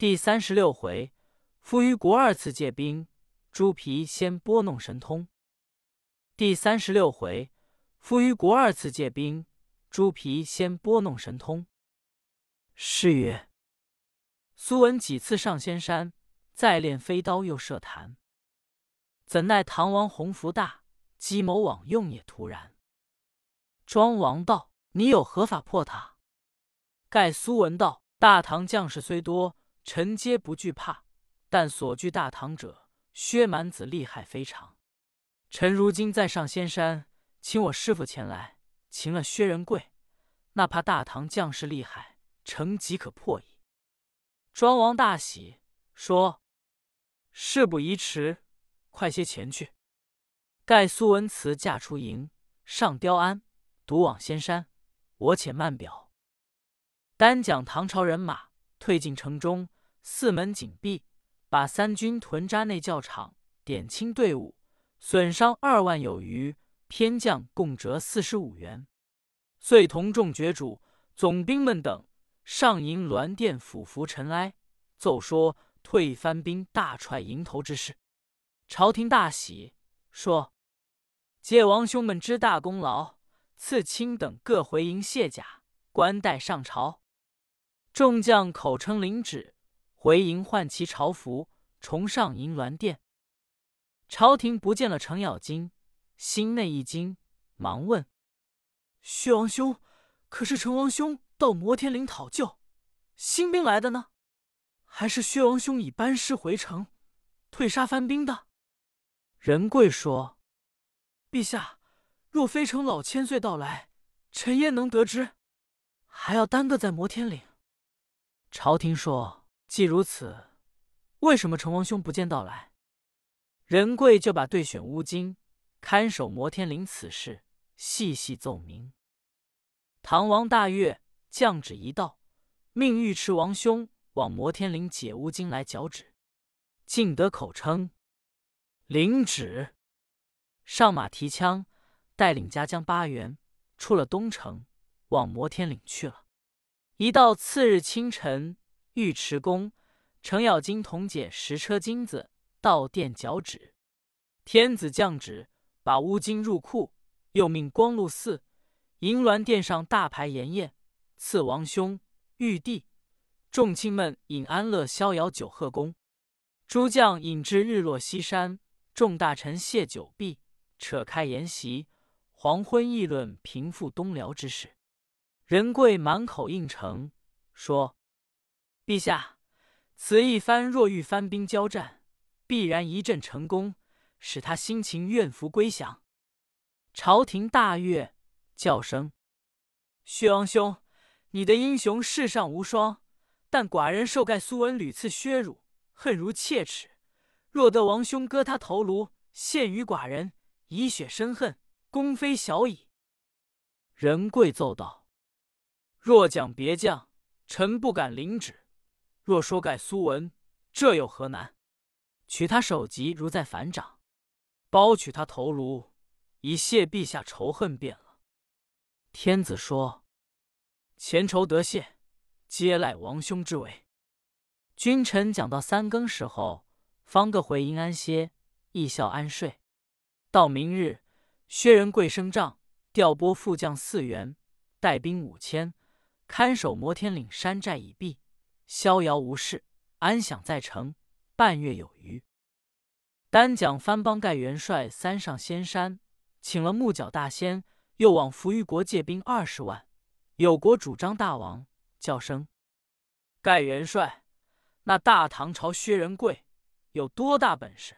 第三十六回，夫于国二次借兵，朱皮先拨弄神通。第三十六回，夫于国二次借兵，朱皮先拨弄神通。诗曰：苏文几次上仙山，再练飞刀又射坛。怎奈唐王鸿福大，计谋枉用也突然。庄王道：“你有何法破他？”盖苏文道：“大唐将士虽多，臣皆不惧怕。但所惧大唐者，薛蛮子厉害非常。臣如今在上仙山，请我师傅前来，擒了薛仁贵，那怕大唐将士厉害，城即可破矣。”庄王大喜，说：“事不宜迟，快些前去。”盖苏文辞驾出营，上雕鞍，独往仙山。我且慢表。单讲唐朝人马退进城中，四门紧闭，把三军屯扎内教场，点清队伍，损伤二万有余，偏将共折四十五员。遂同众爵主、总兵们等上迎銮殿，俯伏尘埃，奏说退番兵大踹营头之事。朝廷大喜，说：“借王兄们之大功劳，赐卿等各回营卸甲，官带上朝。”众将口称领旨，回营换其朝服，重上银銮殿。朝廷不见了程咬金，心内一惊，忙问：“薛王兄，可是程王兄到摩天岭讨救，新兵来的呢？还是薛王兄已班师回城，退杀番兵的？”仁贵说：“陛下，若非程老千岁到来，臣焉能得知？还要耽搁在摩天岭。”朝廷说：“既如此，为什么成王兄不见到来？”仁贵就把对选乌金看守摩天岭此事细细奏明。唐王大悦，降旨一道，命尉迟王兄往摩天岭解乌金来缴旨。进得口称领旨，上马提枪，带领家将八员出了东城，往摩天岭去了。一到次日清晨，尉迟恭、程咬金同解十车金子到殿脚趾。天子降旨，把乌金入库，又命光禄寺、银銮殿上大排筵宴，赐王兄、玉帝、众卿们饮安乐逍遥酒贺功。诸将饮至日落西山，众大臣谢酒毕，扯开筵席，黄昏议论平复东辽之事。仁贵满口应承，说：“陛下，此一番若遇番兵交战，必然一阵成功，使他心情愿服归降。”朝廷大悦，叫声：“薛王兄，你的英雄世上无双，但寡人受盖苏文屡次削辱，恨如切齿。若得王兄割他头颅，献于寡人，以雪深恨，功非小矣。”仁贵奏道。若讲别将，臣不敢领旨；若说盖苏文，这有何难？取他首级如在反掌，包取他头颅，以谢陛下仇恨便了。天子说：“前仇得谢，皆赖王兄之为。”君臣讲到三更时候，方各回营安歇，一笑安睡。到明日，薛仁贵升帐，调拨副将四员，带兵五千。看守摩天岭山寨已毕，逍遥无事，安享在城，半月有余。单讲番邦盖元帅三上仙山，请了木角大仙，又往扶余国借兵二十万。有国主张大王叫声：“盖元帅，那大唐朝薛仁贵有多大本事？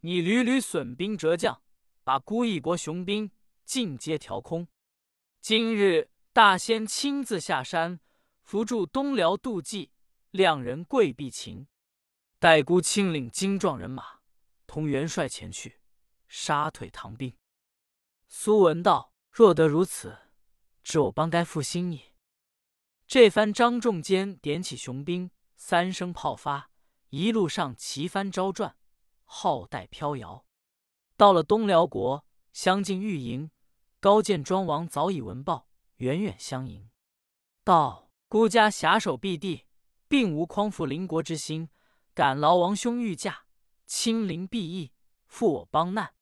你屡屡损兵折将，把孤一国雄兵尽皆调空。今日。”大仙亲自下山扶助东辽渡济，两人跪必擒。待孤亲领精壮人马，同元帅前去杀退唐兵。苏文道：“若得如此，知我帮该负心也。”这番张仲坚点起雄兵，三声炮发，一路上旗帆招转，号带飘摇。到了东辽国，相近御营，高见庄王早已闻报。远远相迎，道：“孤家狭守必地，并无匡扶邻国之心，敢劳王兄御驾，亲临敝邑，负我邦难，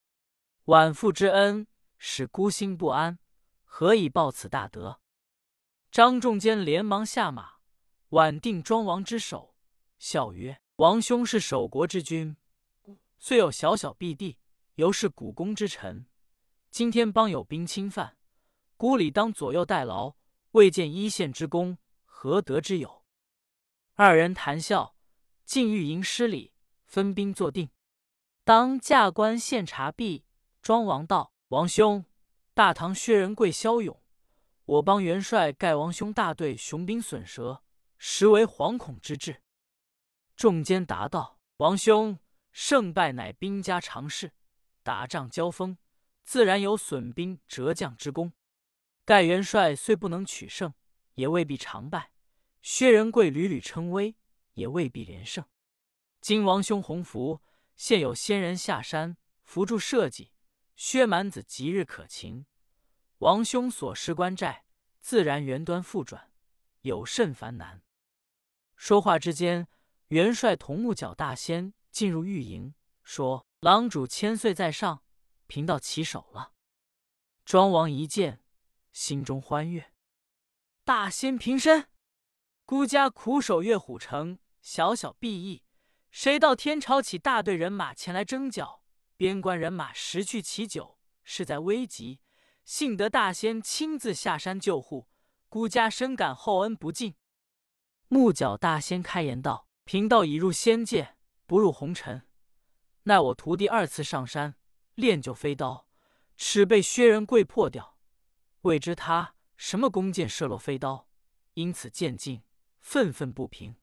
晚父之恩，使孤心不安，何以报此大德？”张仲坚连忙下马，挽定庄王之手，笑曰：“王兄是守国之君，虽有小小避地，犹是古公之臣。今天邦有兵侵犯，孤理当左右代劳，未见一线之功，何德之有？”二人谈笑，进御营施礼，分兵坐定。当驾官献茶毕，庄王道：“王兄，大唐薛仁贵骁勇。”我帮元帅盖王兄大队雄兵损折，实为惶恐之至。众坚答道：“王兄胜败乃兵家常事，打仗交锋，自然有损兵折将之功。盖元帅虽不能取胜，也未必常败；薛仁贵屡屡称威，也未必连胜。今王兄洪福，现有仙人下山扶助社稷，薛蛮子即日可擒。”王兄所失关寨，自然原端复转，有甚烦难？说话之间，元帅同木角大仙进入御营，说：“郎主千岁在上，贫道起手了。”庄王一见，心中欢悦。大仙平身，孤家苦守岳虎城，小小裨役，谁道天朝起大队人马前来征剿，边关人马十去其九，势在危急。幸得大仙亲自下山救护，孤家深感厚恩不尽。木角大仙开言道：“贫道已入仙界，不入红尘。奈我徒弟二次上山练就飞刀，齿被薛仁贵破掉，未知他什么弓箭射落飞刀，因此渐进，愤愤不平。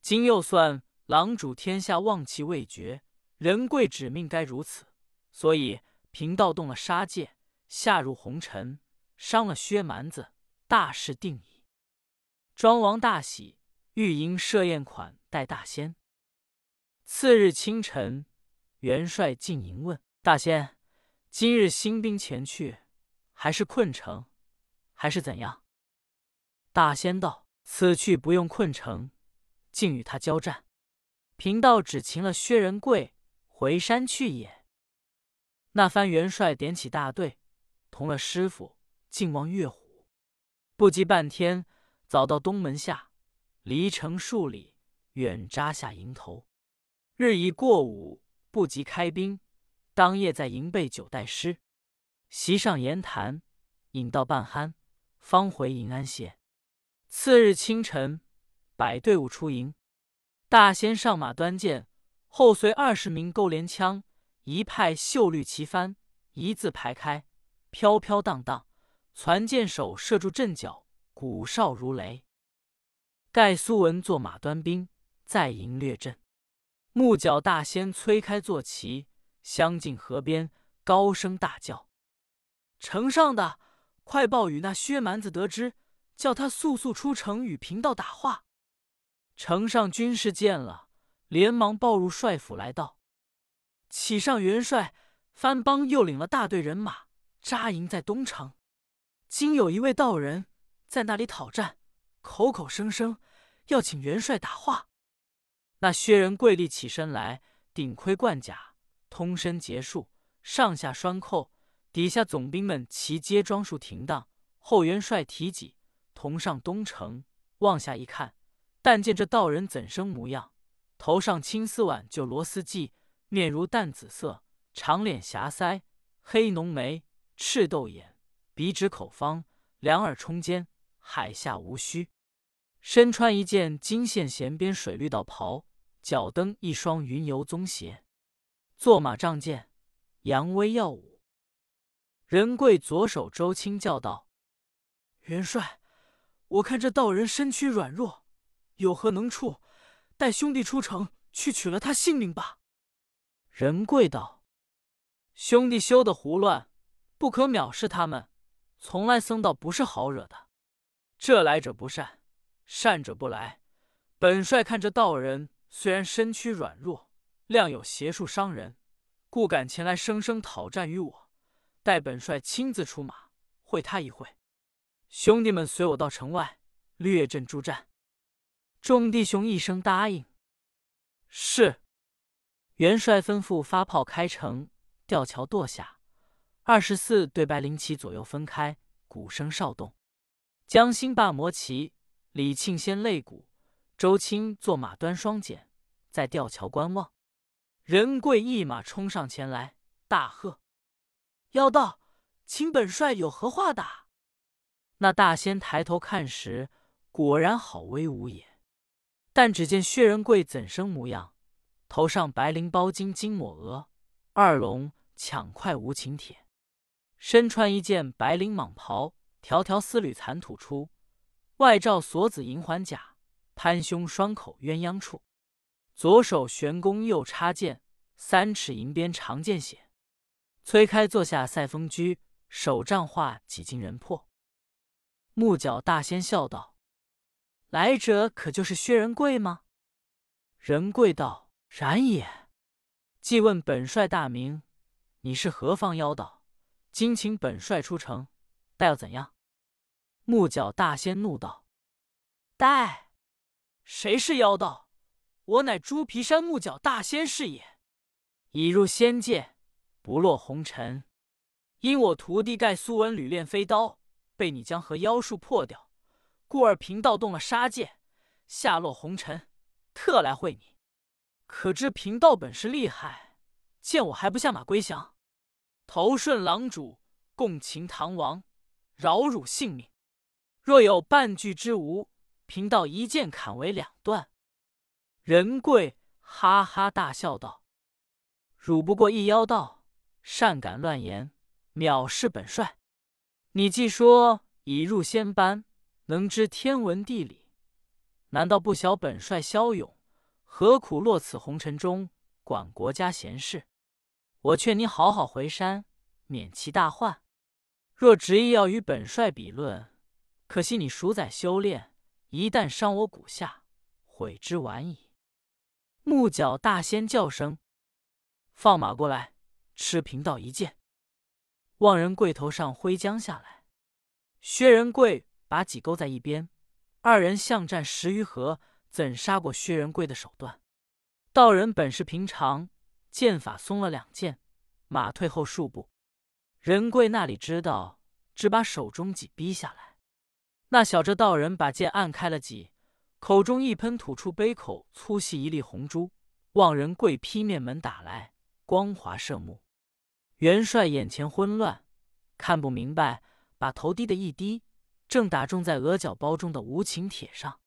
今又算狼主天下望气未绝，仁贵指命该如此，所以贫道动了杀戒。”下入红尘，伤了薛蛮子，大事定矣。庄王大喜，御营设宴款待大仙。次日清晨，元帅进营问大仙：“今日兴兵前去，还是困城，还是怎样？”大仙道：“此去不用困城，竟与他交战。贫道只擒了薛仁贵，回山去也。”那番元帅点起大队。同了师傅，进望岳虎，不及半天，早到东门下，离城数里，远扎下营头。日已过午，不及开兵，当夜在营备酒待师，席上言谈，饮到半酣，方回营安歇。次日清晨，摆队伍出营，大仙上马端剑，后随二十名勾连枪，一派绣绿旗幡，一字排开。飘飘荡荡，攒箭手射住阵脚，鼓哨如雷。盖苏文坐马端兵，在营列阵。木角大仙催开坐骑，相近河边，高声大叫：“城上的，快报与那薛蛮子得知，叫他速速出城与贫道打话。”城上军士见了，连忙报入帅府来道：“启上元帅，番邦又领了大队人马。”扎营在东城，今有一位道人在那里讨战，口口声声要请元帅打话。那薛仁贵立起身来，顶盔贯甲，通身结束，上下拴扣，底下总兵们齐皆装束停当。后元帅提戟，同上东城，望下一看，但见这道人怎生模样？头上青丝挽就螺丝髻，面如淡紫色，长脸狭腮，黑浓眉。赤豆眼，鼻直口方，两耳冲尖，海下无须。身穿一件金线衔边水绿道袍，脚蹬一双云游棕鞋，坐马仗剑，扬威耀武。仁贵左手周青叫道：“元帅，我看这道人身躯软弱，有何能处？带兄弟出城去取了他性命吧。”仁贵道：“兄弟休得胡乱。”不可藐视他们，从来僧道不是好惹的。这来者不善，善者不来。本帅看这道人虽然身躯软弱，量有邪术伤人，故敢前来生生讨战于我。待本帅亲自出马会他一会。兄弟们随我到城外，略阵助战。众弟兄一声答应。是。元帅吩咐发炮开城，吊桥堕下。二十四对白灵旗左右分开，鼓声哨动。江心霸摩旗，李庆先擂鼓，周青坐马端双锏，在吊桥观望。仁贵一马冲上前来，大喝：“妖道，请本帅有何话打？”那大仙抬头看时，果然好威武也。但只见薛仁贵怎生模样？头上白绫包巾金抹额，二龙抢快无情铁，身穿一件白绫蟒袍，条条丝缕残吐出，外罩锁子银环甲，攀胸双口鸳鸯处，左手悬弓，右插剑，三尺银鞭长剑血。崔开坐下赛风驹，手杖画几经人破。木角大仙笑道：“来者可就是薛仁贵吗？”仁贵道：“然也。”既问本帅大名，你是何方妖道？今请本帅出城，待要怎样？木角大仙怒道：“待？谁是妖道？我乃猪皮山木角大仙是也。已入仙界，不落红尘。因我徒弟盖苏文屡练飞刀。”被你将和妖术破掉，故而贫道动了杀戒，下落红尘，特来会你。可知贫道本事厉害，见我还不下马归降，投顺郎主，共擒唐王，饶汝性命。若有半句之无，贫道一剑砍为两段。仁贵哈哈大笑道：“汝不过一妖道，善敢乱言，藐视本帅。”你既说已入仙班，能知天文地理，难道不晓本帅骁勇？何苦落此红尘中管国家闲事？我劝你好好回山，免其大患。若执意要与本帅比论，可惜你数载修炼，一旦伤我骨下，悔之晚矣。木角大仙叫声：“放马过来，吃贫道一剑！”望人贵头上挥将下来，薛仁贵把戟勾在一边，二人相战十余合，怎杀过薛仁贵的手段？道人本是平常，剑法松了两剑，马退后数步。仁贵那里知道，只把手中戟逼下来。那小这道人把剑按开了戟，口中一喷吐出杯口粗细一粒红珠，望人贵劈面门打来，光华射目。元帅眼前昏乱，看不明白，把头低的一低，正打中在额角包中的无情铁上。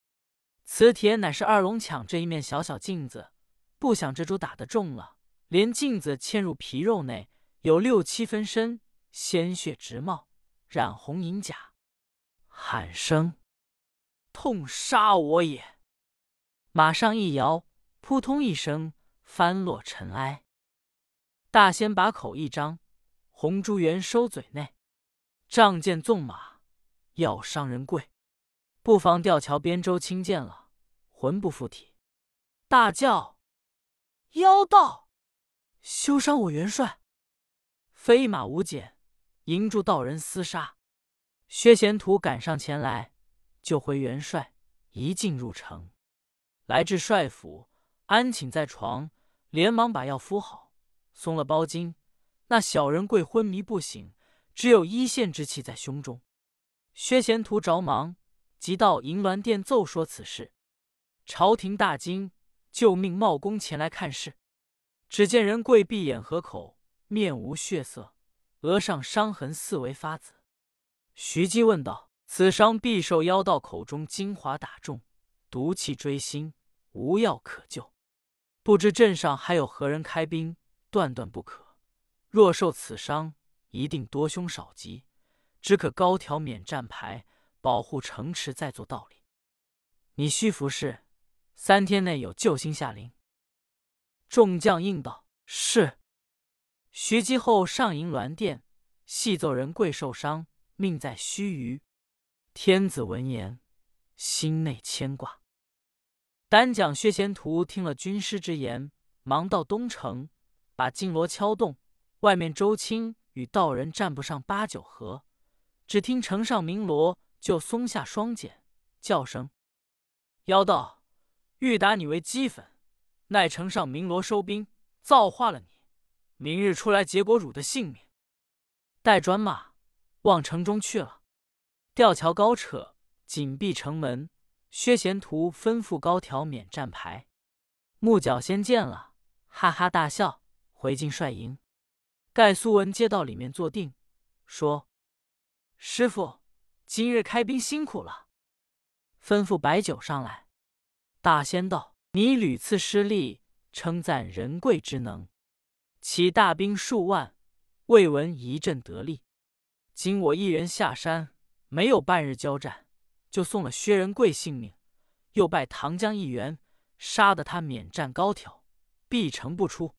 此铁乃是二龙抢这一面小小镜子，不想这主打得中了，连镜子嵌入皮肉内，有六七分深，鲜血直冒，染红银甲，喊声：“痛杀我也！”马上一摇，扑通一声，翻落尘埃。大仙把口一张，红珠圆收嘴内，仗剑纵马，要伤人贵。不妨吊桥边周青见了，魂不附体，大叫：“妖道，休伤我元帅！”飞马无减，迎住道人厮杀。薛贤图赶上前来，救回元帅，一进入城，来至帅府，安寝在床，连忙把药敷好。松了包巾，那小人贵昏迷不醒，只有一线之气在胸中。薛贤图着忙，即到银銮殿奏说此事。朝廷大惊，就命茂公前来看事。只见人贵闭眼合口，面无血色，额上伤痕四围发紫。徐姬问道：“此伤必受妖道口中精华打中，毒气追心，无药可救。不知镇上还有何人开兵？”断断不可！若受此伤，一定多凶少吉，只可高调免战牌，保护城池，再做道理。你须服侍，三天内有救星下临。众将应道：“是。”徐姬后上迎銮殿，细奏人贵受伤，命在须臾。天子闻言，心内牵挂。单讲薛贤图听了军师之言，忙到东城。把金锣敲动，外面周青与道人战不上八九合，只听城上鸣锣，就松下双锏，叫声：“妖道，欲打你为齑粉，奈城上鸣锣收兵，造化了你。明日出来，结果汝的性命。”待转马往城中去了。吊桥高扯，紧闭城门。薛贤图吩咐高条免战牌。木角先见了，哈哈大笑，回进帅营。盖苏文接到里面坐定，说：“师傅，今日开兵辛苦了。”吩咐摆酒上来。大仙道：“你屡次失利，称赞仁贵之能，起大兵数万，未闻一阵得利。今我一人下山，没有半日交战，就送了薛仁贵性命，又拜唐江一员，杀得他免战高挑，必城不出。”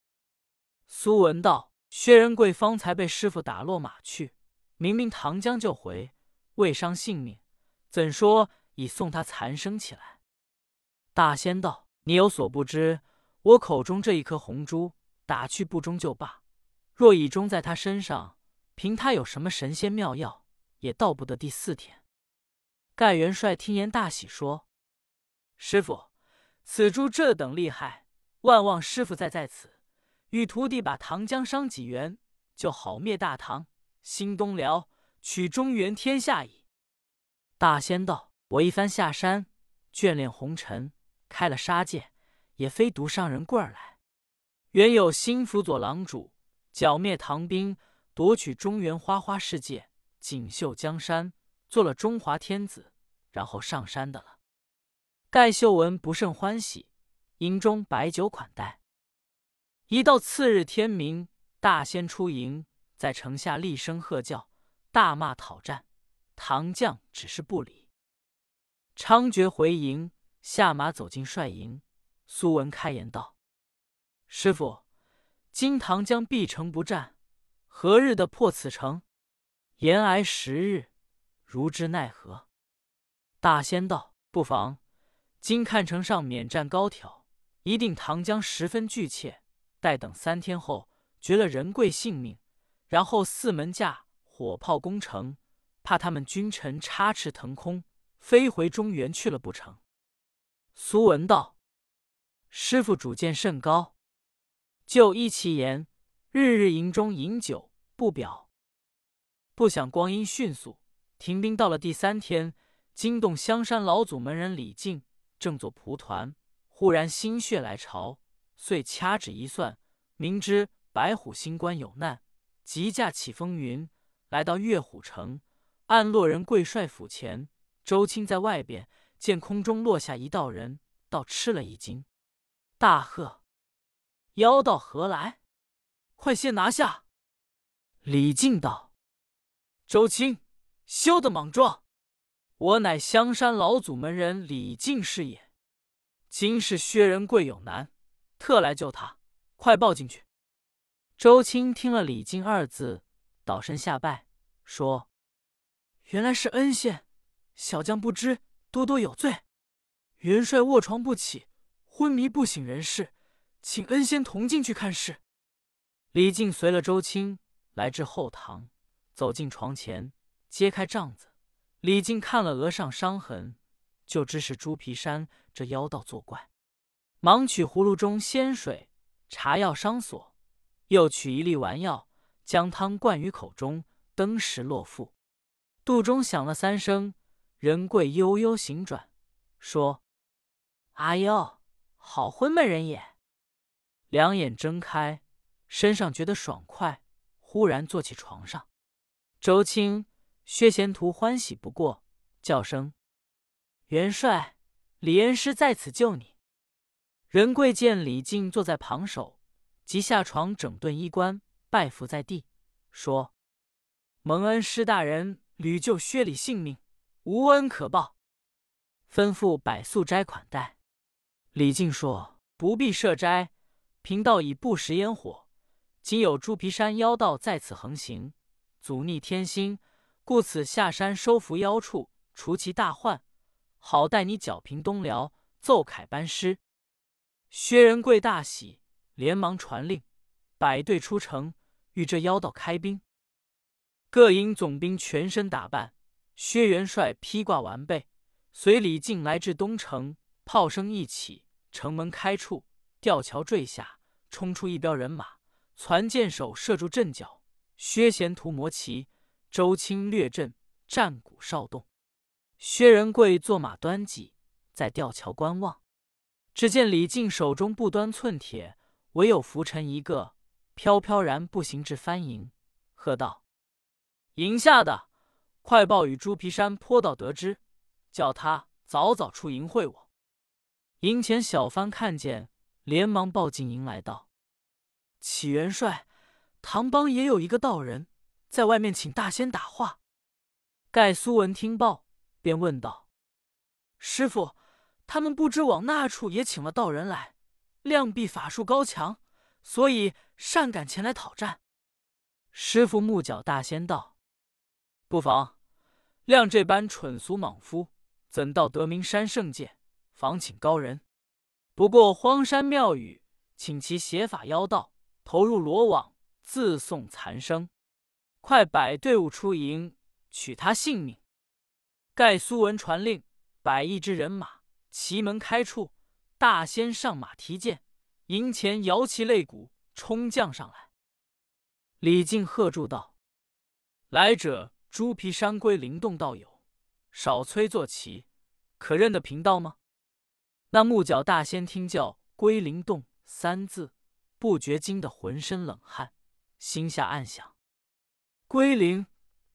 苏文道：“薛仁贵方才被师傅打落马去，明明唐江就回，未伤性命，怎说已送他残生起来？”大仙道：“你有所不知，我口中这一颗红珠，打去不中就罢；若已中在他身上，凭他有什么神仙妙药，也到不得第四天。”盖元帅听言大喜，说：“师傅，此珠这等厉害，万望师傅再在此，与徒弟把唐江伤几员，就好灭大唐，兴东辽，取中原天下矣。”大仙道：“我一番下山，眷恋红尘。”开了杀戒，也非独上人棍儿来。原有心辅佐郎主，剿灭唐兵，夺取中原花花世界，锦绣江山，做了中华天子，然后上山的了。盖秀文不甚欢喜，营中摆酒款待。一到次日天明，大仙出营，在城下厉声喝叫，大骂讨战。唐将只是不理。猖獗回营。下马走进帅营，苏文开言道：“师傅，今唐将必城不战，何日的破此城？延挨十日，如之奈何？”大仙道：“不妨。今看城上免战高挑，一定唐将十分惧怯。待等三天后，绝了仁贵性命，然后四门架火炮攻城，怕他们君臣插翅腾空，飞回中原去了不成？”苏文道：“师傅主见甚高，就依其言，日日营中饮酒不表。不想光阴迅速，停兵到了第三天，惊动香山老祖门人李靖，正做蒲团，忽然心血来潮，遂掐指一算，明知白虎星官有难，急驾起风云，来到月虎城，按落人贵帅府前。周青在外边。”见空中落下一道人，倒吃了一惊，大喝：“妖道何来？快些拿下！”李靖道：“周青，休得莽撞！我乃香山老祖门人李靖是也。今是薛仁贵有难，特来救他，快抱进去。”周青听了李靖二字，倒身下拜，说：“原来是恩仙，小将不知。”多多有罪，元帅卧床不起，昏迷不省人事，请恩仙同进去看事。李靖随了周青来至后堂，走进床前，揭开帐子。李靖看了额上伤痕，就知是猪皮山这妖道作怪，忙取葫芦中仙水茶药伤所，又取一粒丸药，将汤灌于口中，登时落腹。肚中响了三声。人贵悠悠醒转，说：“阿呦，好昏闷人也。”两眼睁开，身上觉得爽快，忽然坐起床上。周青、薛贤图欢喜不过，叫声：“元帅，李恩师在此救你。”仁贵见李靖坐在旁首，即下床整顿衣冠，拜伏在地，说：“蒙恩师大人屡救薛礼性命。”无恩可报，吩咐摆素斋款待。李靖说：“不必设斋，贫道已不食烟火。今有猪皮山妖道在此横行，阻逆天心，故此下山收服妖畜，除其大患，好待你剿平东辽，奏凯班师。”薛仁贵大喜，连忙传令，摆队出城，与这妖道开兵。各营总兵全身打扮。薛元帅披挂完备，随李靖来至东城，炮声一起，城门开处，吊桥坠下，冲出一彪人马，攒箭手射住阵脚。薛贤图摩骑，周青略阵，战鼓哨动。薛仁贵坐马端戟，在吊桥观望。只见李靖手中不端寸铁，唯有拂尘一个，飘飘然步行至藩营，喝道：“营下的，快报与猪皮山坡道得知，叫他早早出营会我。”营前小番看见，连忙报进营来道：“启元帅。”唐帮也有一个道人，在外面请大仙打话。盖苏文听报，便问道：“师傅，他们不知往那处也请了道人来，量必法术高强，所以善敢前来讨战。”师傅木角大仙道：“不妨，量这般蠢俗莽夫，怎到得名山圣界？妨请高人。不过荒山庙宇，请其邪法妖道投入罗网。”自送残生，快摆队伍出营，取他性命。盖苏文传令，百一支人马奇门开处，大仙上马提剑，营前摇旗擂鼓，冲将上来。李靖喝住道：“来者，猪皮山龟灵洞道友，少催坐骑，可认得贫道吗？”那木角大仙听叫“龟灵洞”三字，不觉惊得浑身冷汗。心下暗想：“归灵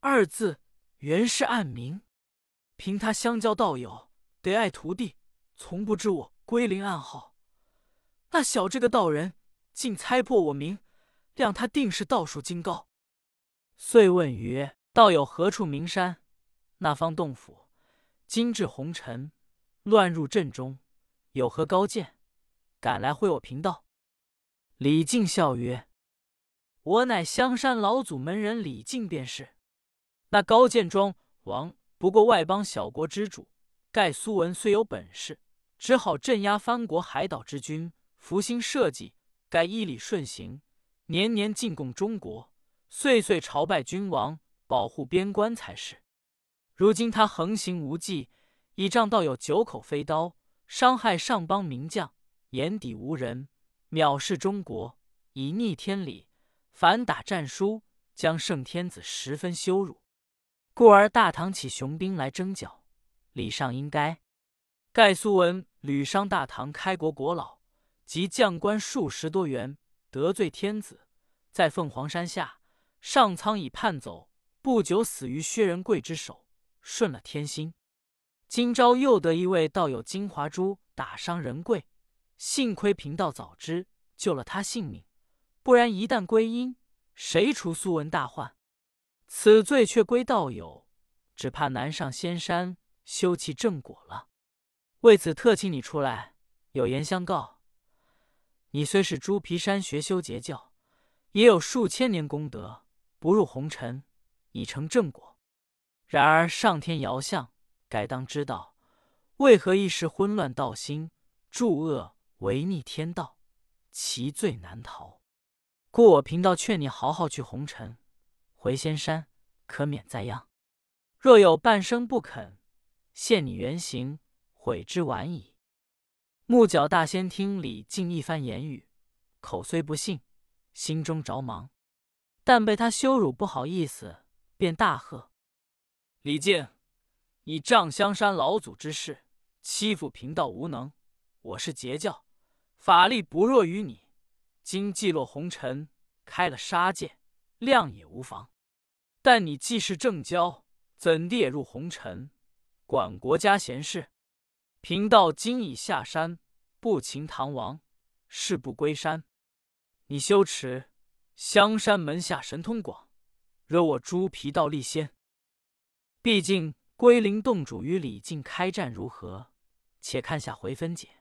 二字原是暗名，凭他相交道友，得爱徒弟，从不知我归灵暗号。那小这个道人竟猜破我名，谅他定是道术精高。”遂问曰：“道友何处名山？那方洞府？今至红尘，乱入阵中，有何高见？敢来会我贫道？”李靖笑曰。我乃香山老祖门人李靖，便是。那高见庄王不过外邦小国之主，盖苏文虽有本事，只好镇压藩国海岛之君，复兴社稷，该依礼顺行，年年进贡中国，岁岁朝拜君王，保护边关才是。如今他横行无忌，倚仗道有九口飞刀，伤害上邦名将，眼底无人，藐视中国，以逆天理。反打战书，将圣天子十分羞辱，故而大唐起雄兵来征剿，礼上应该。盖苏文屡伤大唐开国国老，及将官数十多员，得罪天子，在凤凰山下上苍已判走，不久死于薛仁贵之手，顺了天心。今朝又得一位道友金华珠打伤仁贵，幸亏贫道早知，救了他性命。不然，一旦归阴，谁除苏文大患？此罪却归道友，只怕难上仙山修其正果了。为此，特请你出来，有言相告。你虽是猪皮山学修截教，也有数千年功德，不入红尘，已成正果。然而上天遥相，该当知道，为何一时昏乱道心，助恶违逆天道，其罪难逃。故我贫道劝你好好去红尘，回仙山可免灾殃。若有半生不肯，现你原形，悔之晚矣。木角大仙听李靖一番言语，口虽不信，心中着忙，但被他羞辱，不好意思，便大喝：“李靖，你仗香山老祖之势，欺负贫道无能。我是截教，法力不弱于你。”今既落红尘，开了杀戒，谅也无妨。但你既是正交，怎地也入红尘，管国家闲事？贫道今已下山，不擒唐王，誓不归山。你羞耻！香山门下神通广，惹我猪皮道立仙。毕竟归灵洞主与李靖开战如何？且看下回分解。